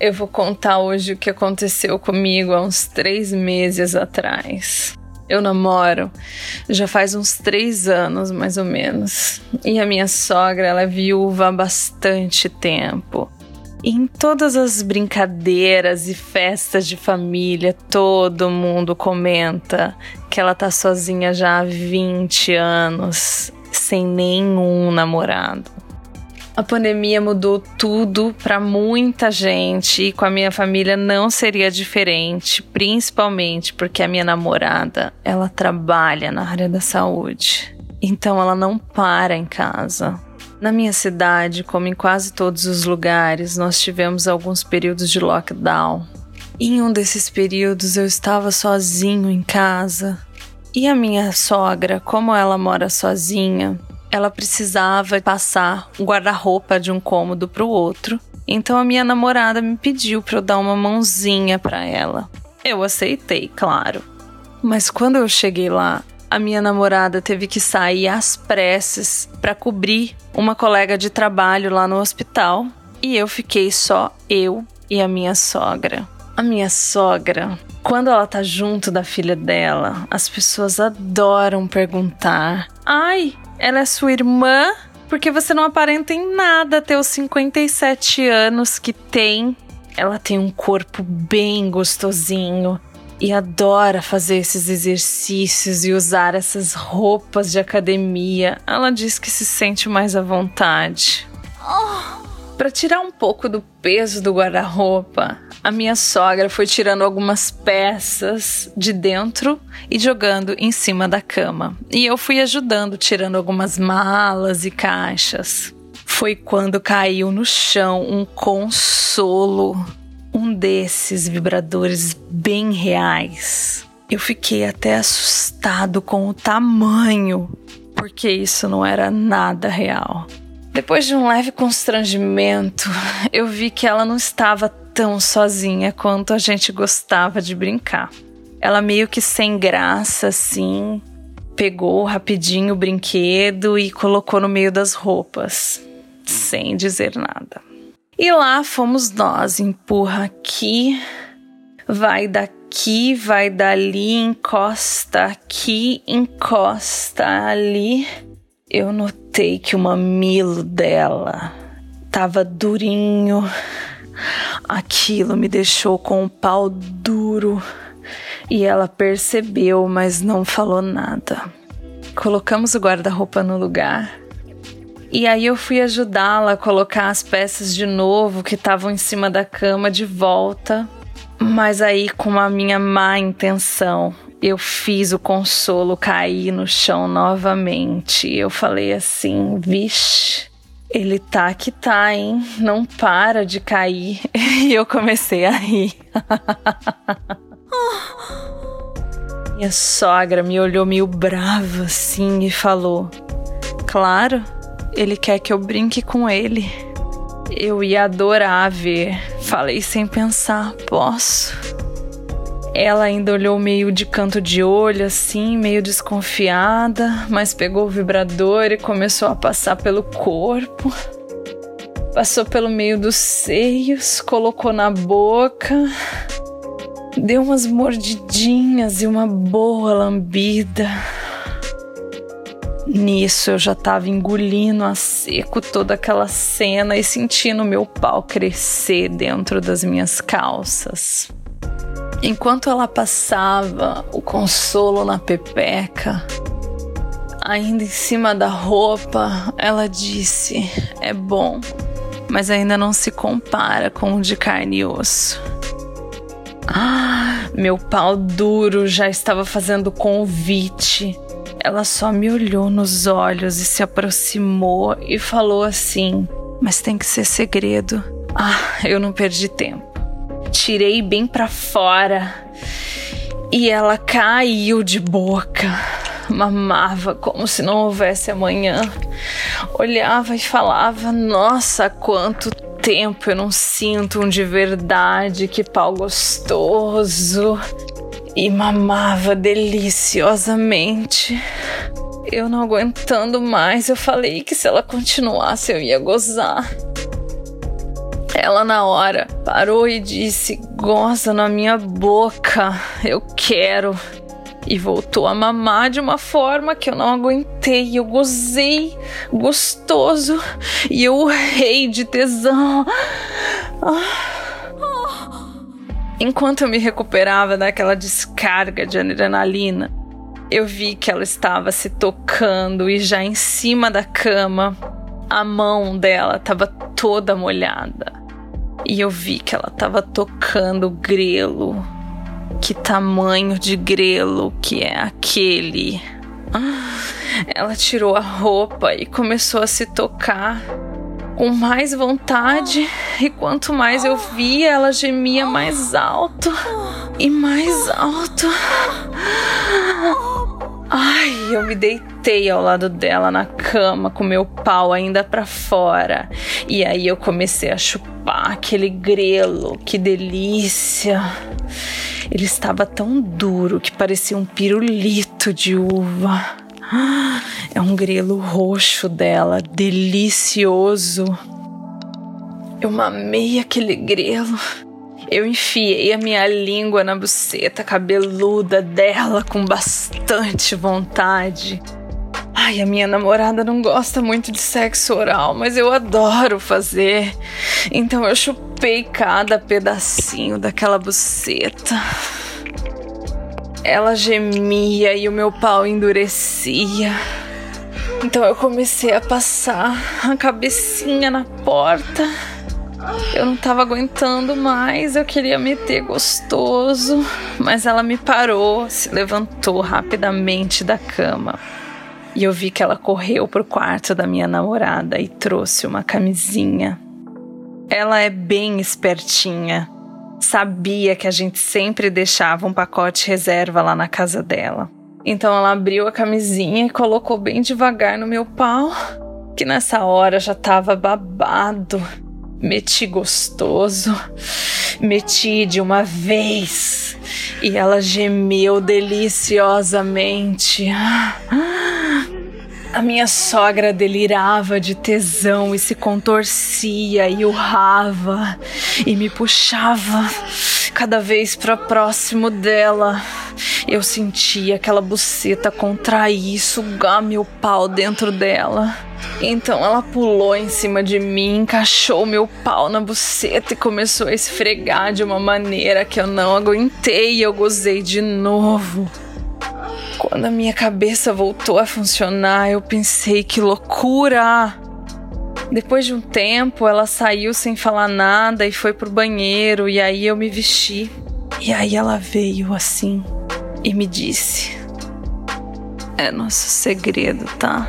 Eu vou contar hoje o que aconteceu comigo há uns três meses atrás. Eu namoro já faz uns três anos, mais ou menos. E a minha sogra, ela é viúva há bastante tempo. E em todas as brincadeiras e festas de família, todo mundo comenta que ela tá sozinha já há 20 anos, sem nenhum namorado. A pandemia mudou tudo para muita gente e com a minha família não seria diferente, principalmente porque a minha namorada, ela trabalha na área da saúde. Então ela não para em casa. Na minha cidade, como em quase todos os lugares, nós tivemos alguns períodos de lockdown. Em um desses períodos eu estava sozinho em casa. E a minha sogra, como ela mora sozinha, ela precisava passar o guarda-roupa de um cômodo para o outro. Então a minha namorada me pediu para eu dar uma mãozinha para ela. Eu aceitei, claro. Mas quando eu cheguei lá, a minha namorada teve que sair às pressas para cobrir uma colega de trabalho lá no hospital e eu fiquei só eu e a minha sogra. A minha sogra, quando ela tá junto da filha dela, as pessoas adoram perguntar: "Ai, ela é sua irmã porque você não aparenta em nada ter os 57 anos que tem. Ela tem um corpo bem gostosinho e adora fazer esses exercícios e usar essas roupas de academia. Ela diz que se sente mais à vontade. Oh. Para tirar um pouco do peso do guarda-roupa, a minha sogra foi tirando algumas peças de dentro e jogando em cima da cama. E eu fui ajudando, tirando algumas malas e caixas. Foi quando caiu no chão um consolo, um desses vibradores bem reais. Eu fiquei até assustado com o tamanho, porque isso não era nada real. Depois de um leve constrangimento, eu vi que ela não estava tão sozinha quanto a gente gostava de brincar. Ela meio que sem graça, assim, pegou rapidinho o brinquedo e colocou no meio das roupas, sem dizer nada. E lá fomos nós, empurra aqui, vai daqui, vai dali, encosta aqui, encosta ali. Eu notei que o mamilo dela tava durinho. Aquilo me deixou com o pau duro e ela percebeu, mas não falou nada. Colocamos o guarda-roupa no lugar e aí eu fui ajudá-la a colocar as peças de novo que estavam em cima da cama de volta, mas aí com a minha má intenção eu fiz o consolo cair no chão novamente. Eu falei assim: vixe, ele tá que tá, hein? Não para de cair. E eu comecei a rir. Minha sogra me olhou meio brava assim e falou: Claro, ele quer que eu brinque com ele. Eu ia adorar ver. Falei sem pensar: Posso? Ela ainda olhou meio de canto de olho, assim, meio desconfiada, mas pegou o vibrador e começou a passar pelo corpo. Passou pelo meio dos seios, colocou na boca, deu umas mordidinhas e uma boa lambida. Nisso eu já tava engolindo a seco toda aquela cena e sentindo meu pau crescer dentro das minhas calças. Enquanto ela passava o consolo na pepeca, ainda em cima da roupa, ela disse: É bom, mas ainda não se compara com o de carne e osso. Ah, meu pau duro já estava fazendo convite. Ela só me olhou nos olhos e se aproximou e falou assim: Mas tem que ser segredo. Ah, eu não perdi tempo. Tirei bem para fora e ela caiu de boca. Mamava como se não houvesse amanhã. Olhava e falava: Nossa, quanto tempo eu não sinto um de verdade, que pau gostoso. E mamava deliciosamente. Eu não aguentando mais, eu falei que se ela continuasse eu ia gozar. Ela, na hora, parou e disse: Goza na minha boca, eu quero. E voltou a mamar de uma forma que eu não aguentei. Eu gozei gostoso e eu urrei de tesão. Enquanto eu me recuperava daquela descarga de adrenalina, eu vi que ela estava se tocando e já em cima da cama, a mão dela estava toda molhada. E eu vi que ela estava tocando grelo. Que tamanho de grelo que é aquele? Ela tirou a roupa e começou a se tocar com mais vontade, e quanto mais eu via, ela gemia mais alto e mais alto. Eu me deitei ao lado dela na cama com meu pau ainda para fora. E aí eu comecei a chupar aquele grelo, que delícia. Ele estava tão duro que parecia um pirulito de uva. É um grelo roxo dela, delicioso. Eu mamei aquele grelo. Eu enfiei a minha língua na buceta cabeluda dela com bastante vontade. Ai, a minha namorada não gosta muito de sexo oral, mas eu adoro fazer. Então eu chupei cada pedacinho daquela buceta. Ela gemia e o meu pau endurecia. Então eu comecei a passar a cabecinha na porta eu não tava aguentando mais, eu queria meter gostoso, mas ela me parou, se levantou rapidamente da cama. E eu vi que ela correu pro quarto da minha namorada e trouxe uma camisinha. Ela é bem espertinha. Sabia que a gente sempre deixava um pacote reserva lá na casa dela. Então ela abriu a camisinha e colocou bem devagar no meu pau, que nessa hora já tava babado Meti gostoso, meti de uma vez e ela gemeu deliciosamente. A minha sogra delirava de tesão e se contorcia e urrava e me puxava cada vez para próximo dela. Eu sentia aquela buceta contrair e sugar meu pau dentro dela. Então ela pulou em cima de mim, encaixou meu pau na buceta e começou a esfregar de uma maneira que eu não aguentei e eu gozei de novo. Quando a minha cabeça voltou a funcionar, eu pensei que loucura! Depois de um tempo, ela saiu sem falar nada e foi pro banheiro, e aí eu me vesti. E aí ela veio assim e me disse: É nosso segredo, tá?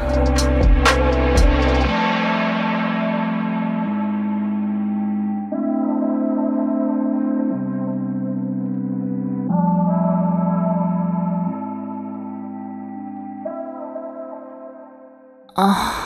Ah.